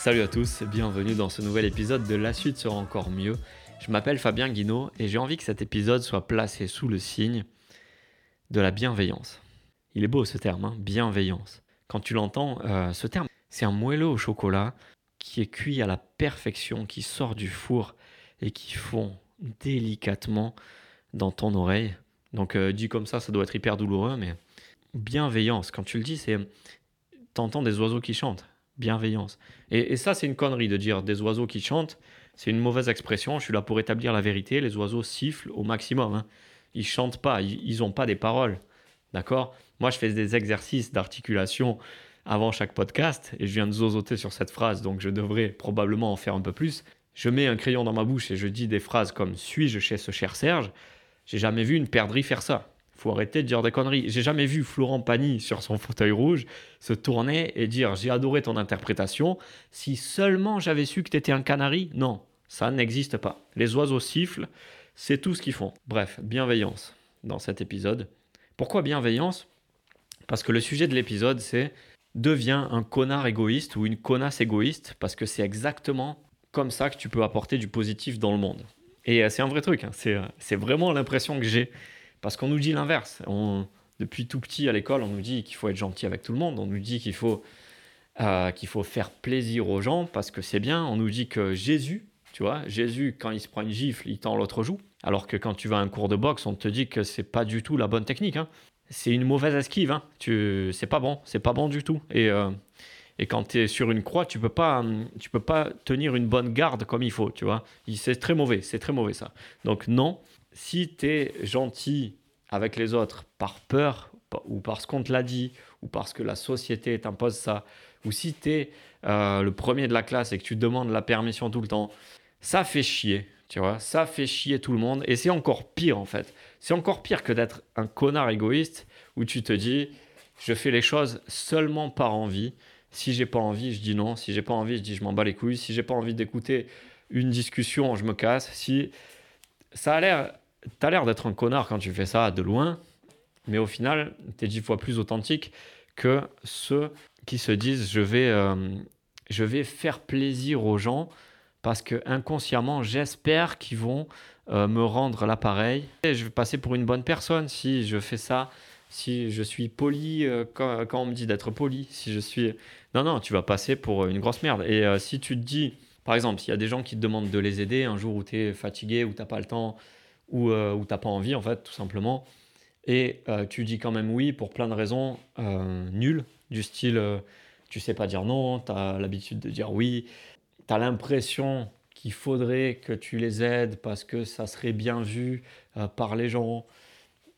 Salut à tous, bienvenue dans ce nouvel épisode de La suite sera encore mieux. Je m'appelle Fabien Guinaud et j'ai envie que cet épisode soit placé sous le signe de la bienveillance. Il est beau ce terme, hein, bienveillance. Quand tu l'entends, euh, ce terme, c'est un moelleux au chocolat qui est cuit à la perfection, qui sort du four et qui fond délicatement dans ton oreille. Donc euh, dit comme ça, ça doit être hyper douloureux, mais bienveillance, quand tu le dis, c'est t'entends des oiseaux qui chantent bienveillance. Et, ça, c'est une connerie de dire des oiseaux qui chantent. C'est une mauvaise expression. Je suis là pour établir la vérité. Les oiseaux sifflent au maximum. Hein. Ils chantent pas. Ils n'ont pas des paroles. D'accord? Moi, je fais des exercices d'articulation avant chaque podcast et je viens de zozoter sur cette phrase, donc je devrais probablement en faire un peu plus. Je mets un crayon dans ma bouche et je dis des phrases comme Suis-je chez ce cher Serge? J'ai jamais vu une perdrix faire ça faut arrêter de dire des conneries. J'ai jamais vu Florent Pagny sur son fauteuil rouge se tourner et dire j'ai adoré ton interprétation. Si seulement j'avais su que tu étais un canari, non, ça n'existe pas. Les oiseaux sifflent, c'est tout ce qu'ils font. Bref, bienveillance dans cet épisode. Pourquoi bienveillance? Parce que le sujet de l'épisode c'est deviens un connard égoïste ou une connasse égoïste parce que c'est exactement comme ça que tu peux apporter du positif dans le monde. Et euh, c'est un vrai truc, hein. euh, c'est vraiment l'impression que j'ai parce qu'on nous dit l'inverse. depuis tout petit à l'école, on nous dit qu'il faut être gentil avec tout le monde. On nous dit qu'il faut, euh, qu'il faut faire plaisir aux gens parce que c'est bien. On nous dit que Jésus, tu vois, Jésus, quand il se prend une gifle, il tend l'autre joue. Alors que quand tu vas à un cours de boxe, on te dit que c'est pas du tout la bonne technique. Hein. C'est une mauvaise esquive. Hein. Tu, c'est pas bon. C'est pas bon du tout. Et, euh, et quand tu es sur une croix, tu peux pas, tu peux pas tenir une bonne garde comme il faut. Tu vois, c'est très mauvais. C'est très mauvais ça. Donc non, si tu es gentil avec les autres par peur ou parce qu'on te l'a dit ou parce que la société t'impose ça, ou si tu es euh, le premier de la classe et que tu demandes la permission tout le temps, ça fait chier, tu vois, ça fait chier tout le monde et c'est encore pire en fait. C'est encore pire que d'être un connard égoïste où tu te dis je fais les choses seulement par envie. Si j'ai pas envie, je dis non. Si j'ai pas envie, je dis je m'en bats les couilles. Si j'ai pas envie d'écouter une discussion, je me casse. Si ça a l'air t'as l'air d'être un connard quand tu fais ça de loin, mais au final, tu es dix fois plus authentique que ceux qui se disent je vais, euh, je vais faire plaisir aux gens parce que inconsciemment, j'espère qu'ils vont euh, me rendre l'appareil. Je vais passer pour une bonne personne si je fais ça, si je suis poli euh, quand, quand, on me dit d'être poli, si je suis... Non, non, tu vas passer pour une grosse merde. Et si tu te dis, par exemple, s'il y a des gens qui te demandent de les aider un jour où tu es fatigué, où tu n'as pas le temps, ou euh, n'as pas envie, en fait, tout simplement. Et euh, tu dis quand même oui pour plein de raisons euh, nulles, du style tu sais pas dire non, tu as l'habitude de dire oui, tu as l'impression qu'il faudrait que tu les aides parce que ça serait bien vu par les gens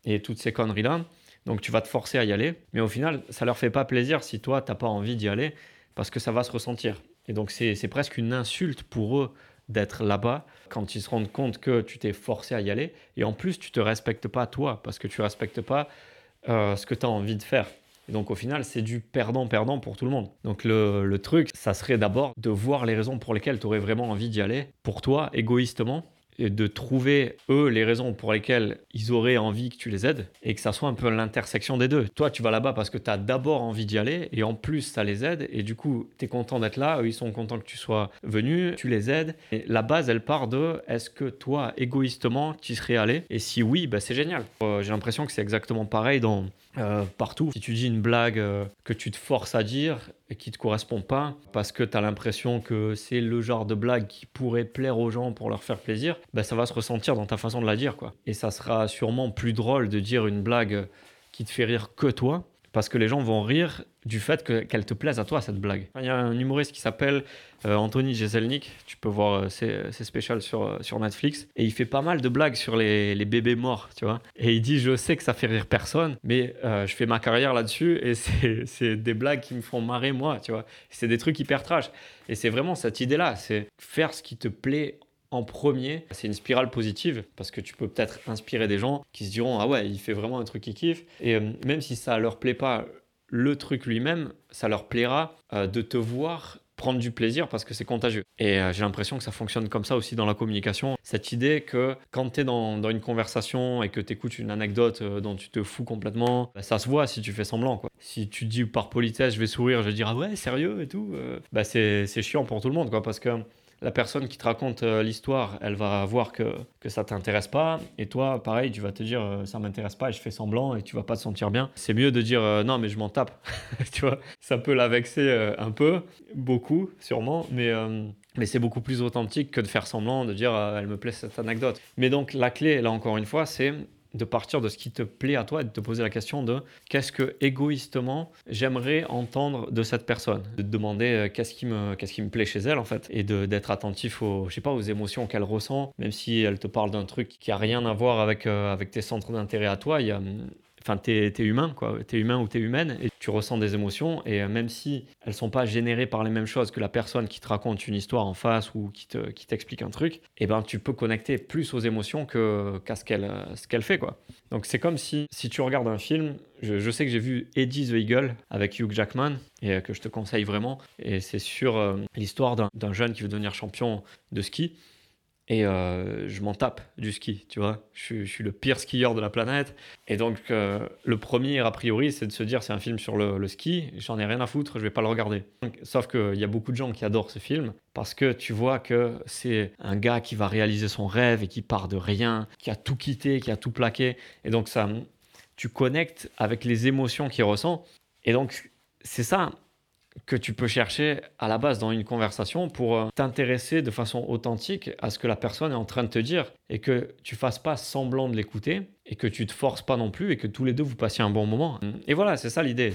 et toutes ces conneries-là. Donc tu vas te forcer à y aller, mais au final, ça leur fait pas plaisir si toi, tu n'as pas envie d'y aller parce que ça va se ressentir. Et donc c'est presque une insulte pour eux d'être là-bas quand ils se rendent compte que tu t'es forcé à y aller. Et en plus, tu te respectes pas toi parce que tu respectes pas euh, ce que tu as envie de faire. Et donc au final, c'est du perdant-perdant pour tout le monde. Donc le, le truc, ça serait d'abord de voir les raisons pour lesquelles tu aurais vraiment envie d'y aller, pour toi, égoïstement, et de trouver, eux, les raisons pour lesquelles ils auraient envie que tu les aides et que ça soit un peu l'intersection des deux. Toi, tu vas là-bas parce que tu as d'abord envie d'y aller et en plus, ça les aide et du coup, tu es content d'être là, eux, ils sont contents que tu sois venu, tu les aides. Et la base, elle part de est-ce que toi, égoïstement, tu serais allé Et si oui, bah, c'est génial. Euh, j'ai l'impression que c'est exactement pareil dans euh, partout. Si tu dis une blague euh, que tu te forces à dire et qui te correspond pas, parce que tu as l'impression que c'est le genre de blague qui pourrait plaire aux gens pour leur faire plaisir, ben ça va se ressentir dans ta façon de la dire. quoi. Et ça sera sûrement plus drôle de dire une blague qui te fait rire que toi, parce que les gens vont rire du fait qu'elle te plaise à toi, cette blague. Il y a un humoriste qui s'appelle euh, Anthony Jeselnik, tu peux voir euh, ses, ses specials sur, euh, sur Netflix, et il fait pas mal de blagues sur les, les, bébés morts, tu vois. Et il dit, je sais que ça fait rire personne, mais je fais ma carrière là-dessus, et c'est des blagues qui me font marrer moi, tu vois. C'est des trucs hyper trash. Et c'est vraiment cette idée-là, c'est faire ce qui te plaît en premier, c'est une spirale positive parce que tu peux peut-être inspirer des gens qui se diront ah ouais il fait vraiment un truc qui kiffe et même si ça leur plaît pas le truc lui-même, ça leur plaira de te voir prendre du plaisir parce que c'est contagieux. Et euh, j'ai l'impression que ça fonctionne comme ça aussi dans la communication. Cette idée que quand tu es dans, une conversation et que tu écoutes une anecdote euh, dont tu te fous complètement, bah, ça se voit si tu fais semblant. Quoi. Si tu dis par politesse, je vais sourire, je vais dire ah ouais, sérieux et tout, euh, bah c'est chiant pour tout le monde quoi, parce que la personne qui te raconte euh, l'histoire, elle va voir que, que ça t'intéresse pas. Et toi, pareil, tu vas te dire euh, ça m'intéresse pas et je fais semblant et tu vas pas te sentir bien. C'est mieux de dire euh, non, mais je m'en tape. tu vois, ça peut la vexer un peu, beaucoup sûrement, mais. mais c'est beaucoup plus authentique que de faire semblant, de dire elle me plaît cette anecdote. Mais donc la clé, là encore une fois, c'est de partir de ce qui te plaît à toi et de te poser la question de qu'est-ce que égoïstement j'aimerais entendre de cette personne, de te demander euh, qu'est-ce qui me qu'est-ce qui me plaît chez elle en fait et d'être attentif aux je sais pas aux émotions qu'elle ressent même si elle te parle d'un truc qui a rien à voir avec euh, avec tes centres d'intérêt à toi, Enfin, tu es, humain, quoi. Tu es humain ou tu es humaine et tu ressens des émotions. Et euh, même si elles sont pas générées par les mêmes choses que la personne qui te raconte une histoire en face ou qui t'explique qui un truc, eh ben, tu peux connecter plus aux émotions qu'à ce qu'elle ce qu'elle fait, quoi. Donc, c'est comme si, si tu regardes un film, je, sais que j'ai vu Eddie the Eagle avec Hugh Jackman et euh, que je te conseille vraiment. Et c'est sur euh, l'histoire d'un jeune qui veut devenir champion de ski. Et euh, je m'en tape du ski, tu vois. Je, suis le pire skieur de la planète. Et donc, euh, le premier, a priori, c'est de se dire c'est un film sur le, ski, j'en ai rien à foutre, je vais pas le regarder. sauf qu'il y a beaucoup de gens qui adorent ce film parce que tu vois que c'est un gars qui va réaliser son rêve et qui part de rien, qui a tout quitté, qui a tout plaqué. Et donc, ça, tu connectes avec les émotions qu'il ressent. Et donc, c'est ça que tu peux chercher à la base dans une conversation pour euh, t'intéresser de façon authentique à ce que la personne est en train de te dire et que tu fasses pas semblant de l'écouter et que tu te forces pas non plus et que tous les deux vous passiez un bon moment. Et voilà, c'est ça l'idée.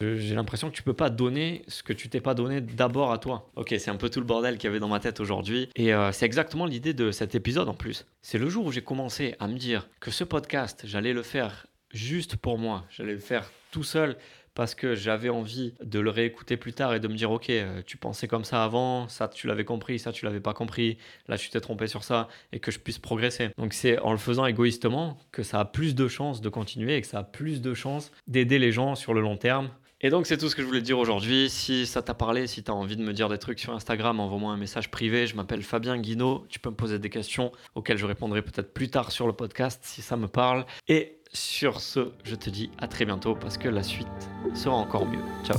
J'ai l'impression que tu peux pas donner ce que tu t'es pas donné d'abord à toi. Ok, c'est un peu tout le bordel qu'il y avait dans ma tête aujourd'hui et euh, c'est exactement l'idée de cet épisode en plus. C'est le jour où j'ai commencé à me dire que ce podcast, j'allais le faire juste pour moi, j'allais le faire tout seul parce que j'avais envie de le réécouter plus tard et de me dire ok euh, tu pensais comme ça avant ça tu l'avais compris ça tu l'avais pas compris là tu t'es trompé sur ça et que je puisse progresser donc c'est en le faisant égoïstement que ça a plus de chances de continuer et que ça a plus de chances d'aider les gens sur le long terme et donc c'est tout ce que je voulais dire aujourd'hui. Si ça t'a parlé, si tu as envie de me dire des trucs sur Instagram, envoie-moi un message privé. Je m'appelle Fabien Guinaud. Tu peux me poser des questions auxquelles je répondrai peut-être plus tard sur le podcast si ça me parle. Et sur ce, je te dis à très bientôt parce que la suite sera encore mieux. Ciao